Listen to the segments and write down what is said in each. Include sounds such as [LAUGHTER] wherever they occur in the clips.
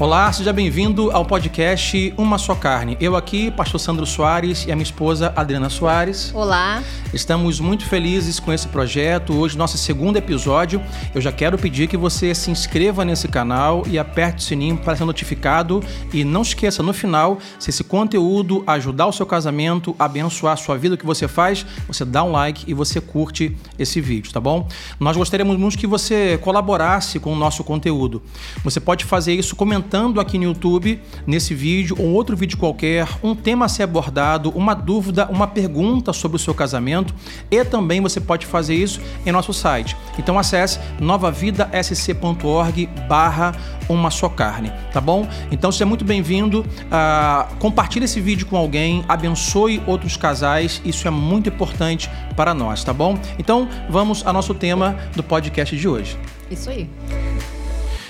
Olá, seja bem-vindo ao podcast Uma Só Carne. Eu aqui, pastor Sandro Soares e a minha esposa Adriana Soares. Olá. Estamos muito felizes com esse projeto. Hoje, nosso segundo episódio. Eu já quero pedir que você se inscreva nesse canal e aperte o sininho para ser notificado. E não esqueça, no final, se esse conteúdo ajudar o seu casamento, abençoar a sua vida, o que você faz, você dá um like e você curte esse vídeo, tá bom? Nós gostaríamos muito que você colaborasse com o nosso conteúdo. Você pode fazer isso comentando comentando aqui no YouTube, nesse vídeo ou outro vídeo qualquer, um tema a ser abordado, uma dúvida, uma pergunta sobre o seu casamento e também você pode fazer isso em nosso site. Então acesse novavidasc.org barra uma só carne, tá bom? Então seja muito bem-vindo, uh, compartilhe esse vídeo com alguém, abençoe outros casais, isso é muito importante para nós, tá bom? Então vamos ao nosso tema do podcast de hoje. Isso aí.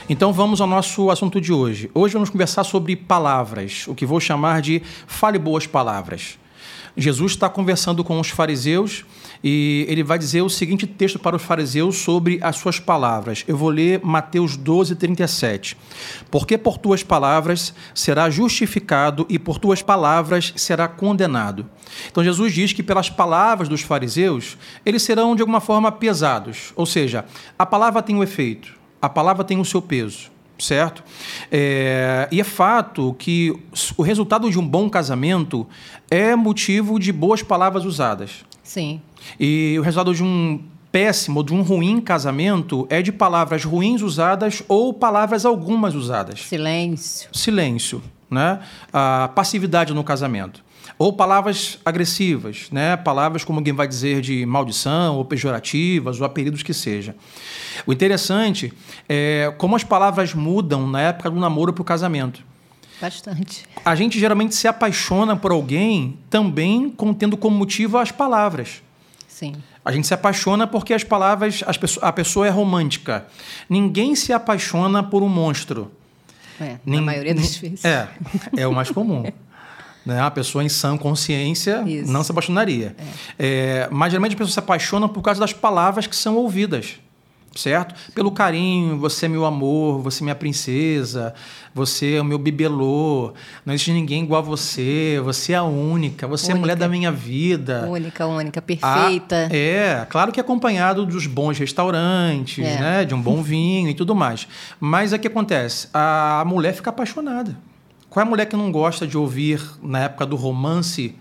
Então vamos ao nosso assunto de hoje. Hoje vamos conversar sobre palavras, o que vou chamar de fale boas palavras. Jesus está conversando com os fariseus e ele vai dizer o seguinte texto para os fariseus sobre as suas palavras. Eu vou ler Mateus 12, 37. Porque por tuas palavras será justificado e por tuas palavras será condenado. Então Jesus diz que pelas palavras dos fariseus eles serão de alguma forma pesados, ou seja, a palavra tem um efeito a palavra tem o seu peso, certo? É, e é fato que o resultado de um bom casamento é motivo de boas palavras usadas. Sim. E o resultado de um péssimo, de um ruim casamento é de palavras ruins usadas ou palavras algumas usadas. Silêncio. Silêncio, né? A passividade no casamento. Ou palavras agressivas, né? palavras como alguém vai dizer de maldição, ou pejorativas, ou apelidos que seja. O interessante é como as palavras mudam na época do namoro para o casamento. Bastante. A gente geralmente se apaixona por alguém também contendo como motivo as palavras. Sim. A gente se apaixona porque as palavras, as pessoas, a pessoa é romântica. Ninguém se apaixona por um monstro. É, na maioria das vezes. É, é o mais comum. [LAUGHS] Né? A pessoa em sã consciência Isso. não se apaixonaria. É. É, mas geralmente a pessoa se apaixona por causa das palavras que são ouvidas. Certo? Pelo carinho, você é meu amor, você é minha princesa, você é o meu bibelô, não existe ninguém igual a você, você é a única, você única. é a mulher da minha vida. Única, única, perfeita. Ah, é, claro que acompanhado dos bons restaurantes, é. né? De um bom vinho e tudo mais. Mas o que acontece? A mulher fica apaixonada. Qual é a mulher que não gosta de ouvir, na época do romance,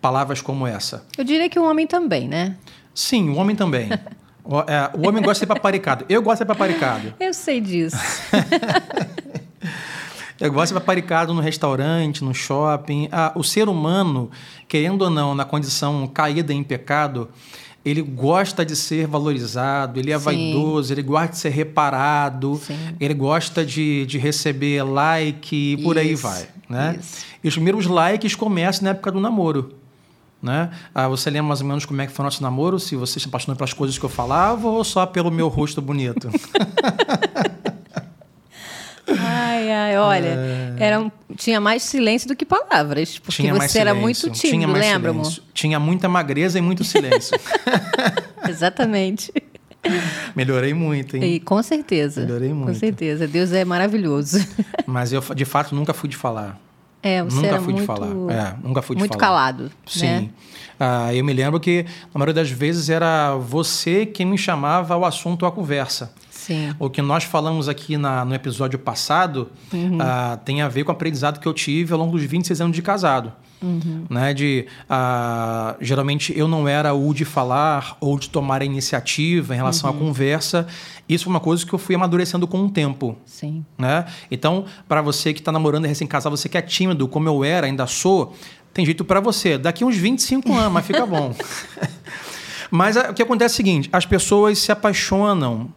palavras como essa? Eu diria que o homem também, né? Sim, o homem também. o, é, o, homem gosta de ser paparicado. Eu gosto de ser paparicado. [LAUGHS] Eu sei disso. [LAUGHS] Eu gosto de ser paparicado no restaurante, no shopping. Ah, o ser humano, querendo ou não, na condição caída em pecado, ele gosta de ser valorizado, ele é Sim. vaidoso, ele gosta de ser reparado, Sim. ele gosta de, de receber like e por isso, aí vai. Né? E os primeiros likes começam na época do namoro. Né? Ah, você lembra mais ou menos como é que foi o nosso namoro? Se você se apaixonou pelas coisas que eu falava ou só pelo meu rosto bonito? [LAUGHS] Ai, ai, olha, é... era, tinha mais silêncio do que palavras, porque tinha você era muito tímido, lembra, amor? Tinha muita magreza e muito silêncio. [LAUGHS] Exatamente. Melhorei muito, hein? E, com certeza. Melhorei muito. Com certeza. Deus é maravilhoso. [LAUGHS] Mas eu, de fato, nunca fui de falar. É, você nunca era fui muito, de falar. É, nunca fui de muito falar. calado. Sim. Né? Ah, eu me lembro que, na maioria das vezes, era você quem me chamava ao assunto, à conversa. Sim. O que nós falamos aqui na, no episódio passado uhum. uh, tem a ver com o aprendizado que eu tive ao longo dos 26 anos de casado. Uhum. Né, de uh, geralmente eu não era o de falar ou de tomar a iniciativa em relação uhum. à conversa. Isso foi uma coisa que eu fui amadurecendo com o tempo. Sim. Né? Então, para você que está namorando e recém-casado, você que é tímido, como eu era, ainda sou, tem jeito para você. Daqui uns 25 anos, mas fica bom. [LAUGHS] [LAUGHS] mas o que acontece é o seguinte: as pessoas se apaixonam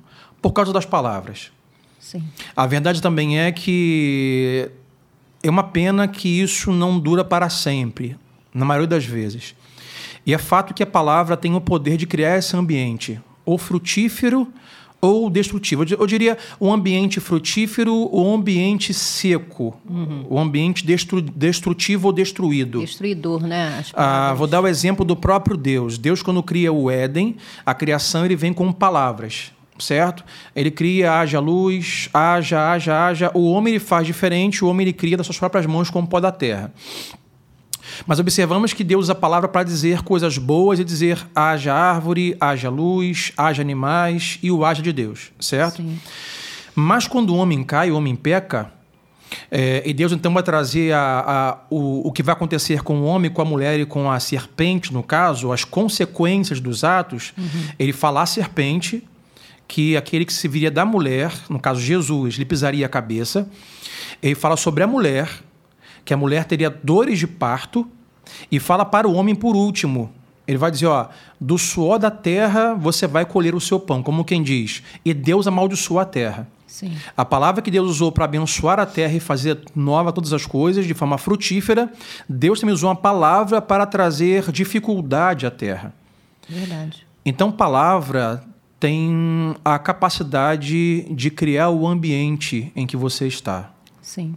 por causa das palavras. Sim. A verdade também é que é uma pena que isso não dura para sempre, na maioria das vezes. E é fato que a palavra tem o poder de criar esse ambiente, ou frutífero ou destrutivo. Eu diria o ambiente frutífero ou ambiente seco, uhum. o ambiente destru destrutivo ou destruído. Destruidor, né? Ah, vou dar o exemplo do próprio Deus. Deus, quando cria o Éden, a criação ele vem com palavras. Certo? Ele cria, haja luz, haja, haja, haja. O homem ele faz diferente, o homem ele cria das suas próprias mãos como pó da terra. Mas observamos que Deus usa a palavra para dizer coisas boas e dizer haja árvore, haja luz, haja animais e o haja de Deus, certo? Sim. Mas quando o homem cai, o homem peca, é, e Deus então vai trazer a, a, o, o que vai acontecer com o homem, com a mulher e com a serpente, no caso, as consequências dos atos. Uhum. Ele fala à serpente que aquele que se viria da mulher, no caso Jesus, lhe pisaria a cabeça. Ele fala sobre a mulher, que a mulher teria dores de parto, e fala para o homem por último. Ele vai dizer, ó, do suor da terra você vai colher o seu pão, como quem diz, e Deus amaldiçoou a terra. Sim. A palavra que Deus usou para abençoar a terra e fazer nova todas as coisas de forma frutífera, Deus também usou uma palavra para trazer dificuldade à terra. Verdade. Então, palavra tem a capacidade de criar o ambiente em que você está. Sim.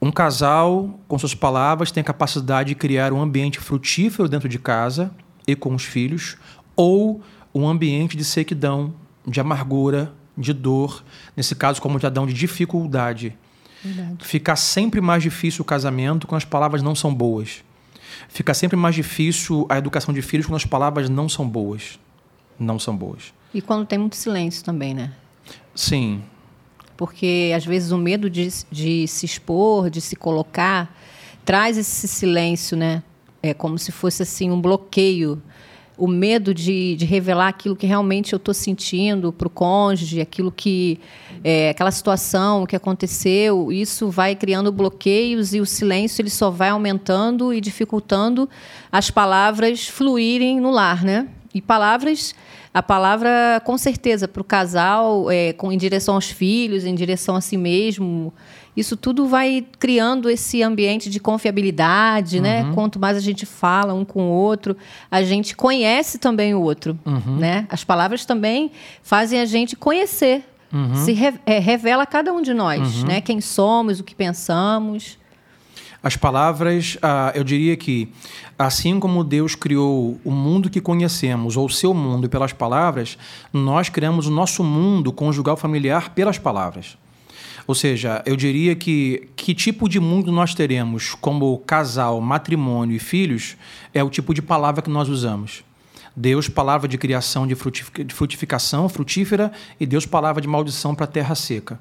Um casal, com suas palavras, tem a capacidade de criar um ambiente frutífero dentro de casa e com os filhos, ou um ambiente de sequidão, de amargura, de dor, nesse caso, como de Adão, de dificuldade. Verdade. Fica sempre mais difícil o casamento quando as palavras não são boas. Fica sempre mais difícil a educação de filhos quando as palavras não são boas. Não são boas. E quando tem muito silêncio também, né? Sim. Porque às vezes o medo de, de se expor, de se colocar, traz esse silêncio, né? É como se fosse assim um bloqueio o medo de, de revelar aquilo que realmente eu estou sentindo para o cônjuge, aquilo que é, aquela situação que aconteceu, isso vai criando bloqueios e o silêncio ele só vai aumentando e dificultando as palavras fluírem no lar, né? E palavras, a palavra com certeza para o casal, é, com, em direção aos filhos, em direção a si mesmo, isso tudo vai criando esse ambiente de confiabilidade, né? uhum. né? Quanto mais a gente fala um com o outro, a gente conhece também o outro, uhum. né? As palavras também fazem a gente conhecer, uhum. se re é, revela cada um de nós, uhum. né? Quem somos, o que pensamos. As palavras, ah, eu diria que, assim como Deus criou o mundo que conhecemos, ou o seu mundo pelas palavras, nós criamos o nosso mundo conjugal familiar pelas palavras. Ou seja, eu diria que que tipo de mundo nós teremos como casal, matrimônio e filhos é o tipo de palavra que nós usamos. Deus, palavra de criação de frutificação frutífera, e Deus, palavra de maldição para a terra seca.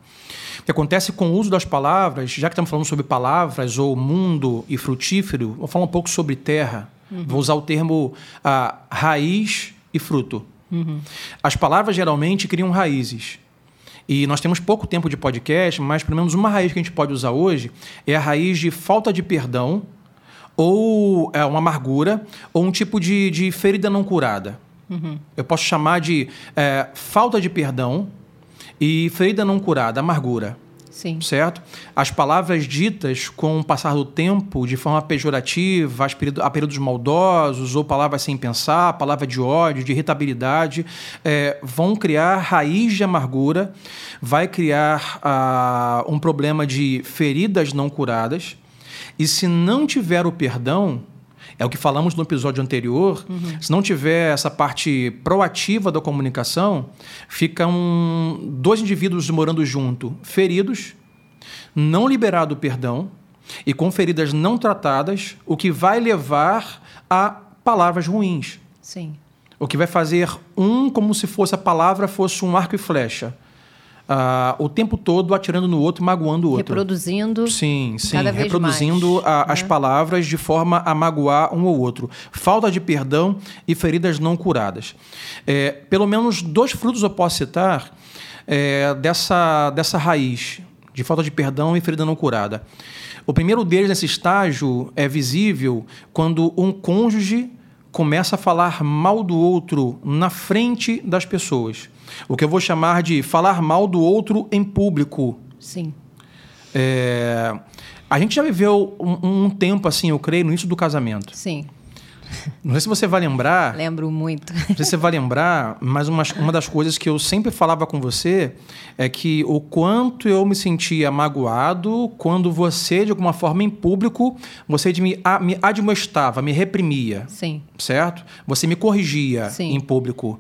O que acontece com o uso das palavras, já que estamos falando sobre palavras ou mundo e frutífero, vou falar um pouco sobre terra. Uhum. Vou usar o termo ah, raiz e fruto. Uhum. As palavras geralmente criam raízes. E nós temos pouco tempo de podcast, mas pelo menos uma raiz que a gente pode usar hoje é a raiz de falta de perdão, ou é, uma amargura, ou um tipo de, de ferida não curada. Uhum. Eu posso chamar de é, falta de perdão e ferida não curada, amargura. Sim. Certo? As palavras ditas com o passar do tempo de forma pejorativa, a períodos maldosos, ou palavras sem pensar, palavra de ódio, de irritabilidade, é, vão criar raiz de amargura, vai criar ah, um problema de feridas não curadas. E se não tiver o perdão, é o que falamos no episódio anterior. Uhum. Se não tiver essa parte proativa da comunicação, ficam dois indivíduos morando junto, feridos, não liberado o perdão e com feridas não tratadas, o que vai levar a palavras ruins. Sim. O que vai fazer um como se fosse a palavra fosse um arco e flecha uh, o tempo todo atirando no outro, magoando o outro. Reproduzindo. Sim, sim. reproduzindo a, né? as palavras de forma a magoar um ou outro. Falta de perdão e feridas não curadas. É, pelo menos dois frutos eu posso citar é, dessa, dessa raiz de falta de perdão e ferida não curada. O primeiro deles nesse estágio é visível quando um cônjuge começa a falar mal do outro na frente das pessoas. O que eu vou chamar de falar mal do outro em público. Sim. É, a gente já viveu um, um, tempo assim, eu creio, no início do casamento. Sim. Não sei se você vai lembrar. Lembro muito. Não sei se você vai lembrar, mas uma, uma das coisas que eu sempre falava com você é que o quanto eu me sentia magoado quando você, de alguma forma, em público, você me, a, me admoestava, me reprimia. Sim. Certo? Você me corrigia Sim. em público.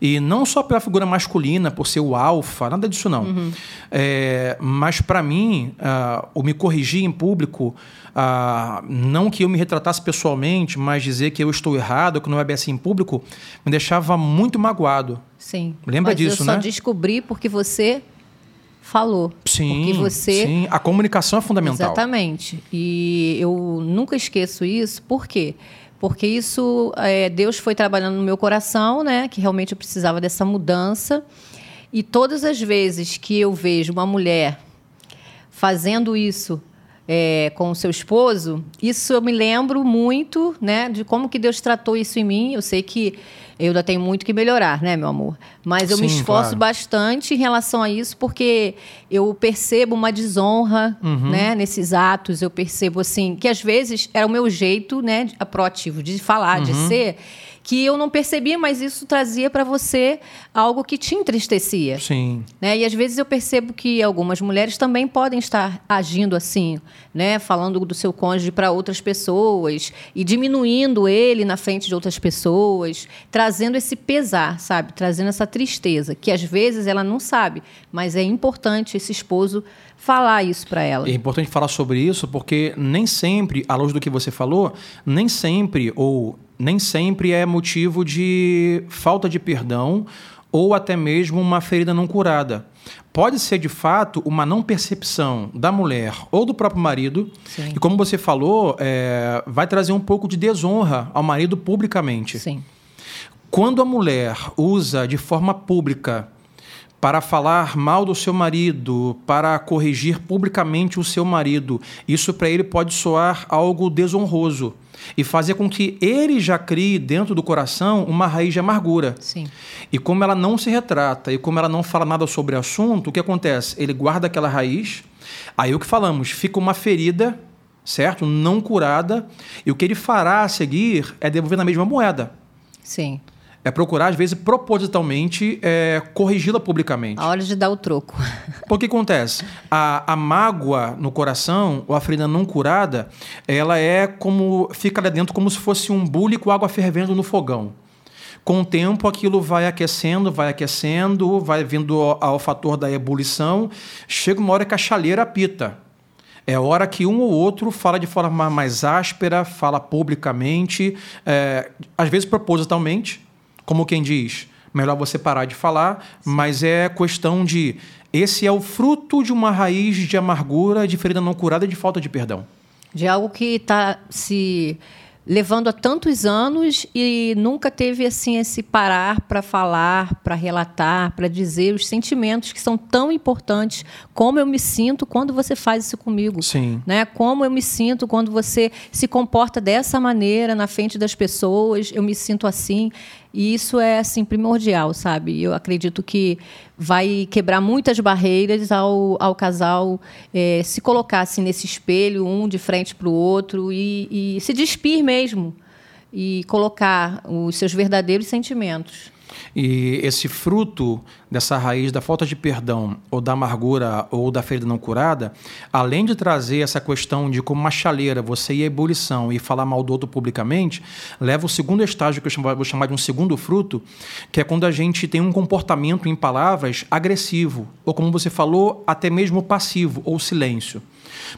E não só pela figura masculina, por ser o alfa, nada disso não. Uhum. É, mas para mim, uh, o me corrigir em público, uh, não que eu me retratasse pessoalmente, mas dizer que eu estou errado, que não é bem assim em público, me deixava muito magoado. Sim. Lembra mas disso, eu né? Eu só descobri porque você falou. Sim, porque você... sim. A comunicação é fundamental. Exatamente. E eu nunca esqueço isso. Por quê? Porque isso, é, Deus foi trabalhando no meu coração, né? Que realmente eu precisava dessa mudança. E todas as vezes que eu vejo uma mulher fazendo isso é, com o seu esposo, isso eu me lembro muito, né, de como que Deus tratou isso em mim. Eu sei que eu ainda tenho muito que melhorar, né, meu amor? Mas eu Sim, me esforço claro. bastante em relação a isso, porque eu percebo uma desonra, uhum. né, nesses atos. Eu percebo assim que às vezes era o meu jeito, né, proativo de falar, uhum. de ser que eu não percebia, mas isso trazia para você algo que te entristecia. Sim. Né? E às vezes eu percebo que algumas mulheres também podem estar agindo assim, né? Falando do seu cônjuge para outras pessoas e diminuindo ele na frente de outras pessoas, trazendo esse pesar, sabe? Trazendo essa tristeza, que às vezes ela não sabe, mas é importante esse esposo falar isso para ela. É importante falar sobre isso porque nem sempre, à luz do que você falou, nem sempre ou nem sempre é motivo de falta de perdão ou até mesmo uma ferida não curada. Pode ser de fato uma não percepção da mulher ou do próprio marido, Sim. e como você falou, é, vai trazer um pouco de desonra ao marido publicamente. Sim. Quando a mulher usa de forma pública para falar mal do seu marido, para corrigir publicamente o seu marido, isso para ele pode soar algo desonroso e fazer com que ele já crie dentro do coração uma raiz de amargura. Sim. E como ela não se retrata e como ela não fala nada sobre o assunto, o que acontece? Ele guarda aquela raiz, aí o que falamos, fica uma ferida, certo? Não curada, e o que ele fará a seguir é devolver na mesma moeda. Sim é procurar, às vezes, propositalmente é, corrigi-la publicamente. A hora de dar o troco. [LAUGHS] Porque acontece? A, a mágoa no coração, ou a ferida não curada, ela é como. fica lá dentro como se fosse um bule com água fervendo no fogão. Com o tempo, aquilo vai aquecendo, vai aquecendo, vai vindo ao, ao fator da ebulição. Chega uma hora que a chaleira apita. É hora que um ou outro fala de forma mais áspera, fala publicamente, é, às vezes propositalmente, como quem diz, melhor você parar de falar, Sim. mas é questão de esse é o fruto de uma raiz de amargura, de ferida não curada e de falta de perdão. De algo que está se levando há tantos anos e nunca teve assim esse parar para falar, para relatar, para dizer os sentimentos que são tão importantes, como eu me sinto quando você faz isso comigo, Sim. né? Como eu me sinto quando você se comporta dessa maneira na frente das pessoas, eu me sinto assim. E isso é assim primordial, sabe? Eu acredito que vai quebrar muitas barreiras ao, ao casal é, se colocar assim, nesse espelho, um de frente para o outro, e, e se despir mesmo e colocar os seus verdadeiros sentimentos. E esse fruto dessa raiz da falta de perdão, ou da amargura, ou da ferida não curada, além de trazer essa questão de como uma chaleira você ir à ebulição e falar mal do outro publicamente, leva o segundo estágio, que eu vou chamar de um segundo fruto, que é quando a gente tem um comportamento em palavras agressivo, ou como você falou, até mesmo passivo, ou silêncio.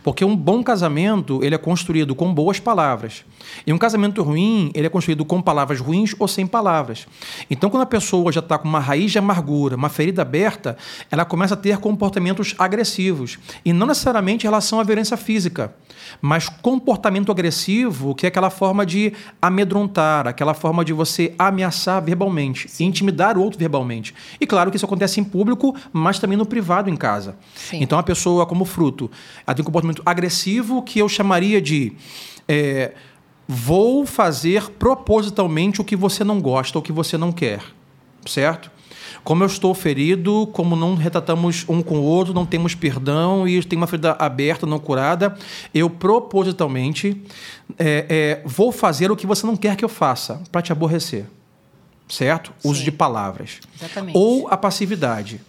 Porque um bom casamento, ele é construído com boas palavras. E um casamento ruim, ele é construído com palavras ruins ou sem palavras. Então, quando a pessoa já está com uma raiz de amargura, uma ferida aberta, ela começa a ter comportamentos agressivos. E não necessariamente em relação à violência física, mas comportamento agressivo, que é aquela forma de amedrontar, aquela forma de você ameaçar verbalmente, Sim. intimidar o outro verbalmente. E claro que isso acontece em público, mas também no privado em casa. Sim. Então, a pessoa, como fruto, ela tem um comportamento agressivo que eu chamaria de. É, vou fazer propositalmente o que você não gosta, o que você não quer, certo? Como eu estou ferido, como não retratamos um com o outro, não temos perdão e tem uma ferida aberta, não curada, eu propositalmente é, é, vou fazer o que você não quer que eu faça para te aborrecer, certo? Sim. Uso de palavras. Exatamente. Ou a passividade,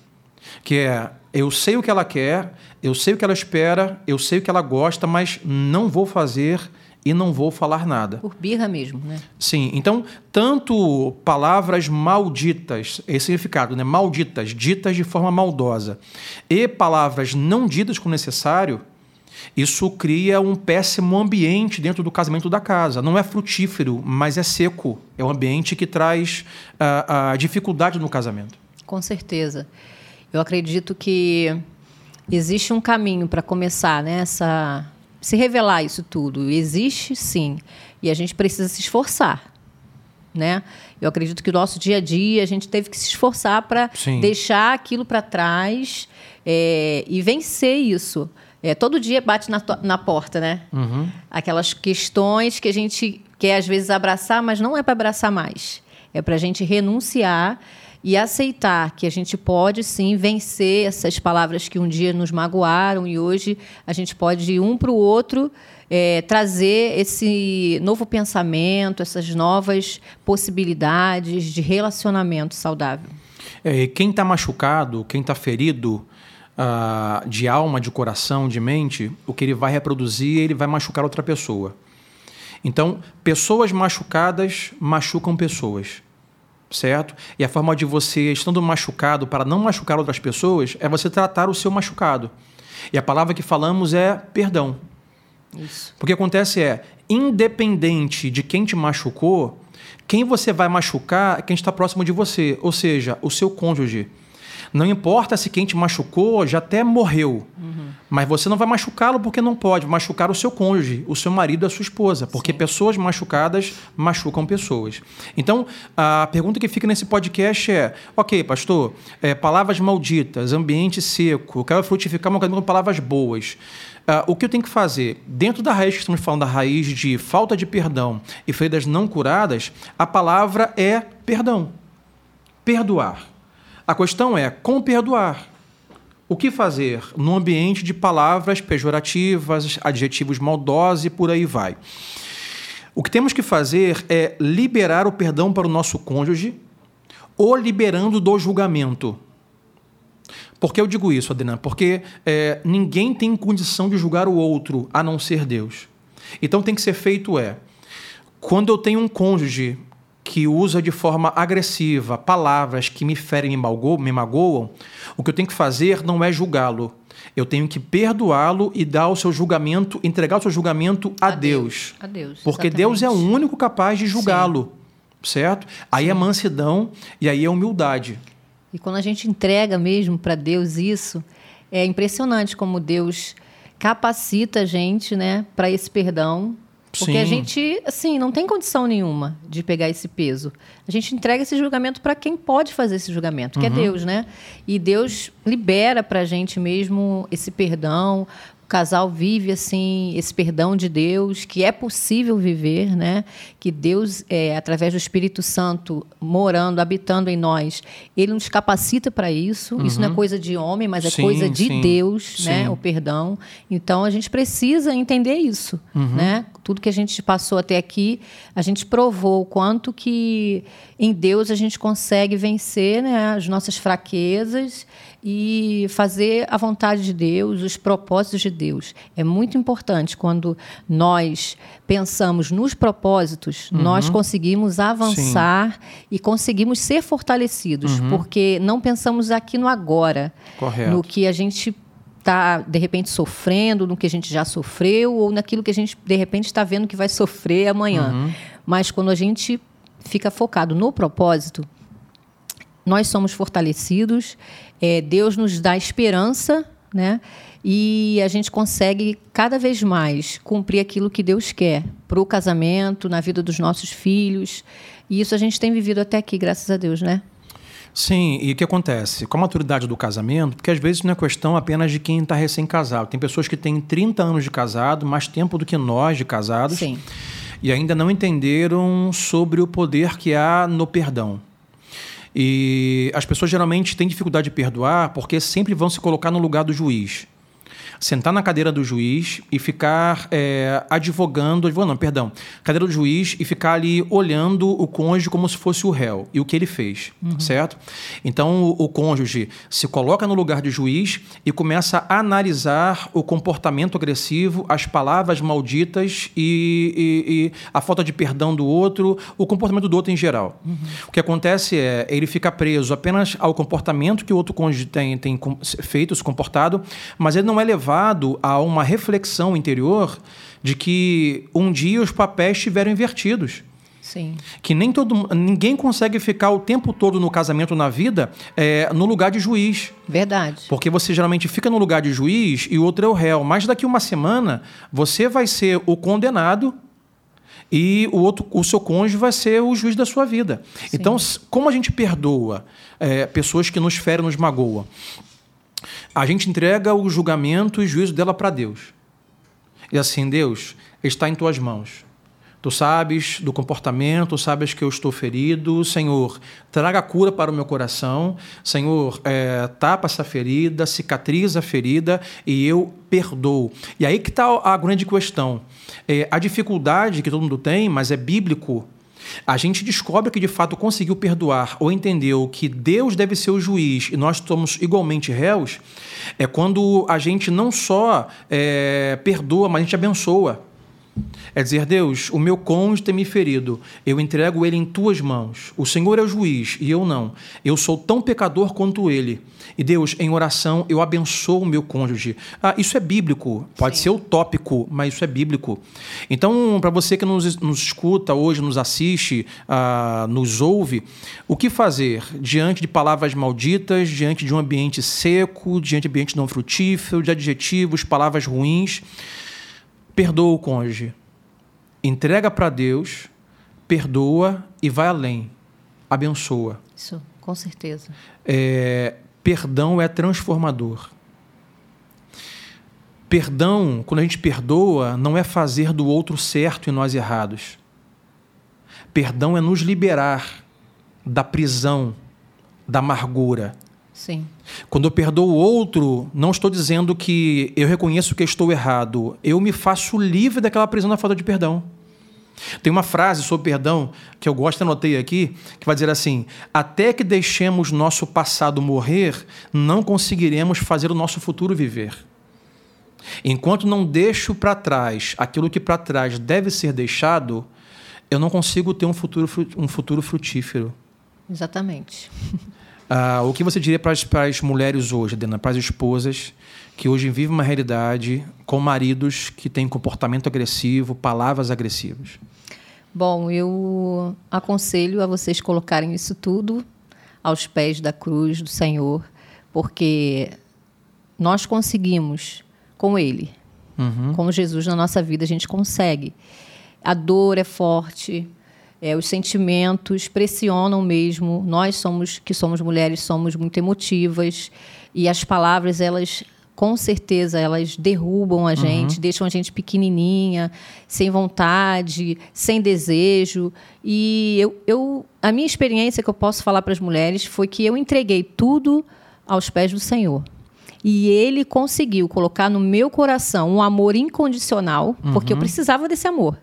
que é eu sei o que ela quer, eu sei o que ela espera, eu sei o que ela gosta, mas não vou fazer e não vou falar nada. Por birra mesmo, né? Sim, então, tanto palavras malditas, esse significado, né? Malditas, ditas de forma maldosa, e palavras não ditas com necessário, isso cria um péssimo ambiente dentro do casamento da casa. Não é frutífero, mas é seco. É um ambiente que traz a, a dificuldade no casamento. Com certeza. Eu acredito que existe um caminho para começar nessa né, se revelar isso tudo. Existe sim, e a gente precisa se esforçar. Né? Eu acredito que o nosso dia a dia a gente teve que se esforçar para deixar aquilo para trás é, e vencer isso. É, todo dia bate na, na porta, né? Uhum. Aquelas questões que a gente quer às vezes abraçar, mas não é para abraçar mais. É para a gente renunciar e aceitar que a gente pode sim vencer essas palavras que um dia nos magoaram e hoje a gente pode ir um para o outro é, trazer esse novo pensamento, essas novas possibilidades de relacionamento saudável. É, quem está machucado, quem está ferido, uh, de alma, de coração, de mente, o que ele vai reproduzir, ele vai machucar outra pessoa. Então, pessoas machucadas machucam pessoas, certo? E a forma de você, estando machucado, para não machucar outras pessoas, é você tratar o seu machucado. E a palavra que falamos é perdão. Isso. Porque acontece é, independente de quem te machucou, quem você vai machucar é quem está próximo de você, ou seja, o seu cônjuge. Não importa se quem te machucou já até morreu, uhum. mas você não vai machucá-lo porque não pode machucar o seu cônjuge, o seu marido, a sua esposa, porque Sim. pessoas machucadas machucam pessoas. Então, a pergunta que fica nesse podcast é: ok, pastor, é, palavras malditas, ambiente seco, eu quero frutificar uma coisa com palavras boas. Uh, o que eu tenho que fazer? Dentro da raiz que estamos falando, da raiz de falta de perdão e feridas não curadas, a palavra é perdão. Perdoar. A questão é como perdoar. O que fazer no ambiente de palavras pejorativas, adjetivos maldosos e por aí vai? O que temos que fazer é liberar o perdão para o nosso cônjuge ou liberando do julgamento. Por que eu digo isso, Adriana? Porque é, ninguém tem condição de julgar o outro a não ser Deus. Então tem que ser feito é, quando eu tenho um cônjuge que usa de forma agressiva palavras que me ferem e me magoam, o que eu tenho que fazer não é julgá-lo. Eu tenho que perdoá-lo e dar o seu julgamento, entregar o seu julgamento a, a Deus. A Deus. Porque exatamente. Deus é o único capaz de julgá-lo. Certo? Aí Sim. é mansidão e aí é humildade. E quando a gente entrega mesmo para Deus isso, é impressionante como Deus capacita a gente, né, para esse perdão porque Sim. a gente, assim, não tem condição nenhuma de pegar esse peso. A gente entrega esse julgamento para quem pode fazer esse julgamento, que é uhum. é Deus, né? E Deus libera para a gente mesmo esse perdão, casal vive assim esse perdão de Deus, que é possível viver, né? Que Deus, é, através do Espírito Santo morando, habitando em nós, Ele nos capacita para isso. Uhum. Isso não é coisa de homem, mas é sim, coisa de sim, Deus, sim. né? O perdão. Então a gente precisa entender isso, uhum. né? Tudo que a gente passou até aqui, a gente provou o quanto que em Deus a gente consegue vencer né, as nossas fraquezas e fazer a vontade de Deus, os propósitos de Deus. É muito importante quando nós pensamos nos propósitos, uhum. nós conseguimos avançar Sim. e conseguimos ser fortalecidos, uhum. porque não pensamos aqui no agora, Correto. no que a gente está, de repente, sofrendo, no que a gente já sofreu, ou naquilo que a gente, de repente, está vendo que vai sofrer amanhã. Uhum. Mas quando a gente fica focado no propósito, nós somos fortalecidos, é, Deus nos dá esperança, né? E a gente consegue cada vez mais cumprir aquilo que Deus quer para o casamento, na vida dos nossos filhos. E isso a gente tem vivido até aqui, graças a Deus, né? Sim, e o que acontece? Com a maturidade do casamento, porque às vezes não é questão apenas de quem está recém-casado. Tem pessoas que têm 30 anos de casado, mais tempo do que nós de casados, Sim. e ainda não entenderam sobre o poder que há no perdão. E as pessoas geralmente têm dificuldade de perdoar porque sempre vão se colocar no lugar do juiz. Sentar na cadeira do juiz e ficar é, advogando, advogando, não, perdão, cadeira do juiz e ficar ali olhando o cônjuge como se fosse o réu e o que ele fez, uhum. certo? Então o, o, cônjuge se coloca no lugar de juiz e começa a analisar o comportamento agressivo, as palavras malditas e, e, e a falta de perdão do outro, o comportamento do outro em geral. Uhum. O que acontece é ele fica preso apenas ao comportamento que o outro cônjuge tem, tem feito, se comportado, mas ele não é levado levado a uma reflexão interior de que um dia os papéis estiveram invertidos. Sim. Que nem todo ninguém consegue ficar o tempo todo no casamento na vida é, no lugar de juiz. Verdade. Porque você geralmente fica no lugar de juiz e o outro é o réu. Mas daqui uma semana você vai ser o condenado e o outro, o seu cônjuge vai ser o juiz da sua vida. Sim. Então, como a gente perdoa é, pessoas que nos ferem, nos magoam? A gente entrega o julgamento e juízo dela para Deus. E assim, Deus, está em tuas mãos. Tu sabes do comportamento, sabes que eu estou ferido. Senhor, traga cura para o meu coração. Senhor, é, tapa essa ferida, cicatriza a ferida e eu perdoo. E aí que está a grande questão. É, a dificuldade que todo mundo tem, mas é bíblico, a gente descobre que de fato conseguiu perdoar ou entendeu que Deus deve ser o juiz e nós somos igualmente réus, é quando a gente não só é, perdoa, mas a gente abençoa. É dizer, Deus, o meu cônjuge tem me ferido, eu entrego ele em tuas mãos. O Senhor é o juiz e eu não. Eu sou tão pecador quanto ele. E Deus, em oração, eu abençoo o meu cônjuge. Ah, isso é bíblico, pode Sim. ser utópico, mas isso é bíblico. Então, para você que nos, nos, escuta hoje, nos assiste, ah, nos ouve, o que fazer diante de palavras malditas, diante de um ambiente seco, diante de um ambiente não frutífero, de adjetivos, palavras ruins? Perdoa o cônjuge, entrega para Deus, perdoa e vai além, abençoa. Isso, com certeza. É, perdão é transformador. Perdão, quando a gente perdoa, não é fazer do outro certo e nós errados. Perdão é nos liberar da prisão, da amargura, Sim. Quando eu perdoo o outro, não estou dizendo que eu reconheço que estou errado. Eu me faço livre daquela prisão da falta de perdão. Tem uma frase sobre perdão que eu gosto, anotei aqui, que vai dizer assim: Até que deixemos nosso passado morrer, não conseguiremos fazer o nosso futuro viver. Enquanto não deixo para trás aquilo que para trás deve ser deixado, eu não consigo ter um futuro, um futuro frutífero. Exatamente. [LAUGHS] Uh, o que você diria para as mulheres hoje, Adena, para as esposas que hoje vivem uma realidade com maridos que têm comportamento agressivo, palavras agressivas? Bom, eu aconselho a vocês colocarem isso tudo aos pés da cruz do Senhor, porque nós conseguimos com Ele, uhum. com Jesus na nossa vida, a gente consegue. A dor é forte, é, os sentimentos pressionam mesmo. Nós somos que somos mulheres somos muito emotivas e as palavras elas com certeza elas derrubam a gente, uhum. deixam a gente pequenininha, sem vontade, sem desejo. E eu, eu, a minha experiência que eu posso falar para as mulheres foi que eu entreguei tudo aos pés do Senhor. E ele conseguiu colocar no meu coração um amor incondicional, uhum. porque eu uhum. precisava desse amor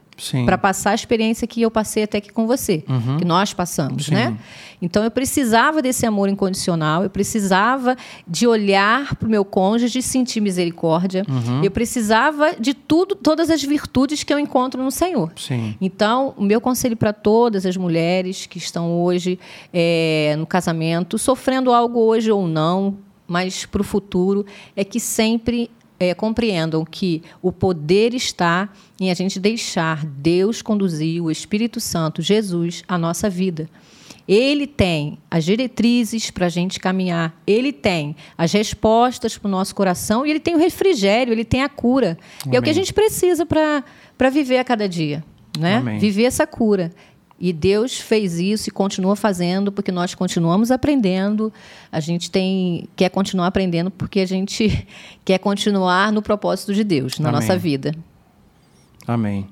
para passar a experiência que eu passei até aqui com você, uhum. que nós passamos, Sim. né? Então eu precisava desse amor incondicional, eu precisava de olhar para o meu cônjuge e sentir misericórdia. Uhum. Eu precisava de tudo, todas as virtudes que eu encontro no Senhor. Sim. Então, o meu conselho para todas as mulheres que estão hoje é, no casamento, sofrendo algo hoje ou não, mas para o futuro, é que sempre é, compreendam que o poder está em a gente deixar Deus conduzir o Espírito Santo, Jesus, a nossa vida. Ele tem as diretrizes para a gente caminhar, ele tem as respostas para o nosso coração e ele tem o refrigério, ele tem a cura. Amém. E é o que a gente precisa para viver a cada dia. Né? Viver essa cura. E Deus fez isso e continua fazendo porque nós continuamos aprendendo. A gente tem quer continuar aprendendo porque a gente [LAUGHS] quer continuar no propósito de Deus na Amém. nossa vida. Amém.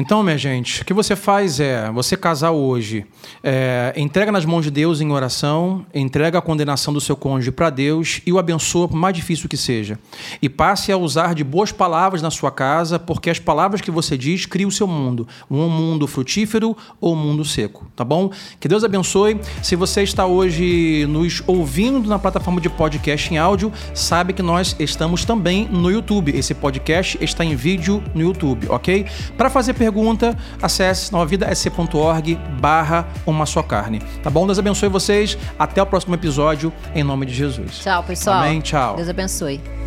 Então, minha gente, o que você faz é, você casar hoje, é, entrega nas mãos de Deus em oração, entrega a condenação do seu cônjuge para Deus e o abençoa, por mais difícil que seja. E passe a usar de boas palavras na sua casa, porque as palavras que você diz criam o seu mundo. Um mundo frutífero ou um mundo seco, tá bom? Que Deus abençoe. Se você está hoje nos ouvindo na plataforma de podcast em áudio, sabe que nós estamos também no YouTube. Esse podcast está em vídeo no YouTube, ok? Para fazer perguntas, pergunta, acesse novavidasc.org barra uma só carne. Tá bom? Deus abençoe vocês. Até o próximo episódio, em nome de Jesus. Tchau, pessoal. Amém. Tchau. Deus abençoe.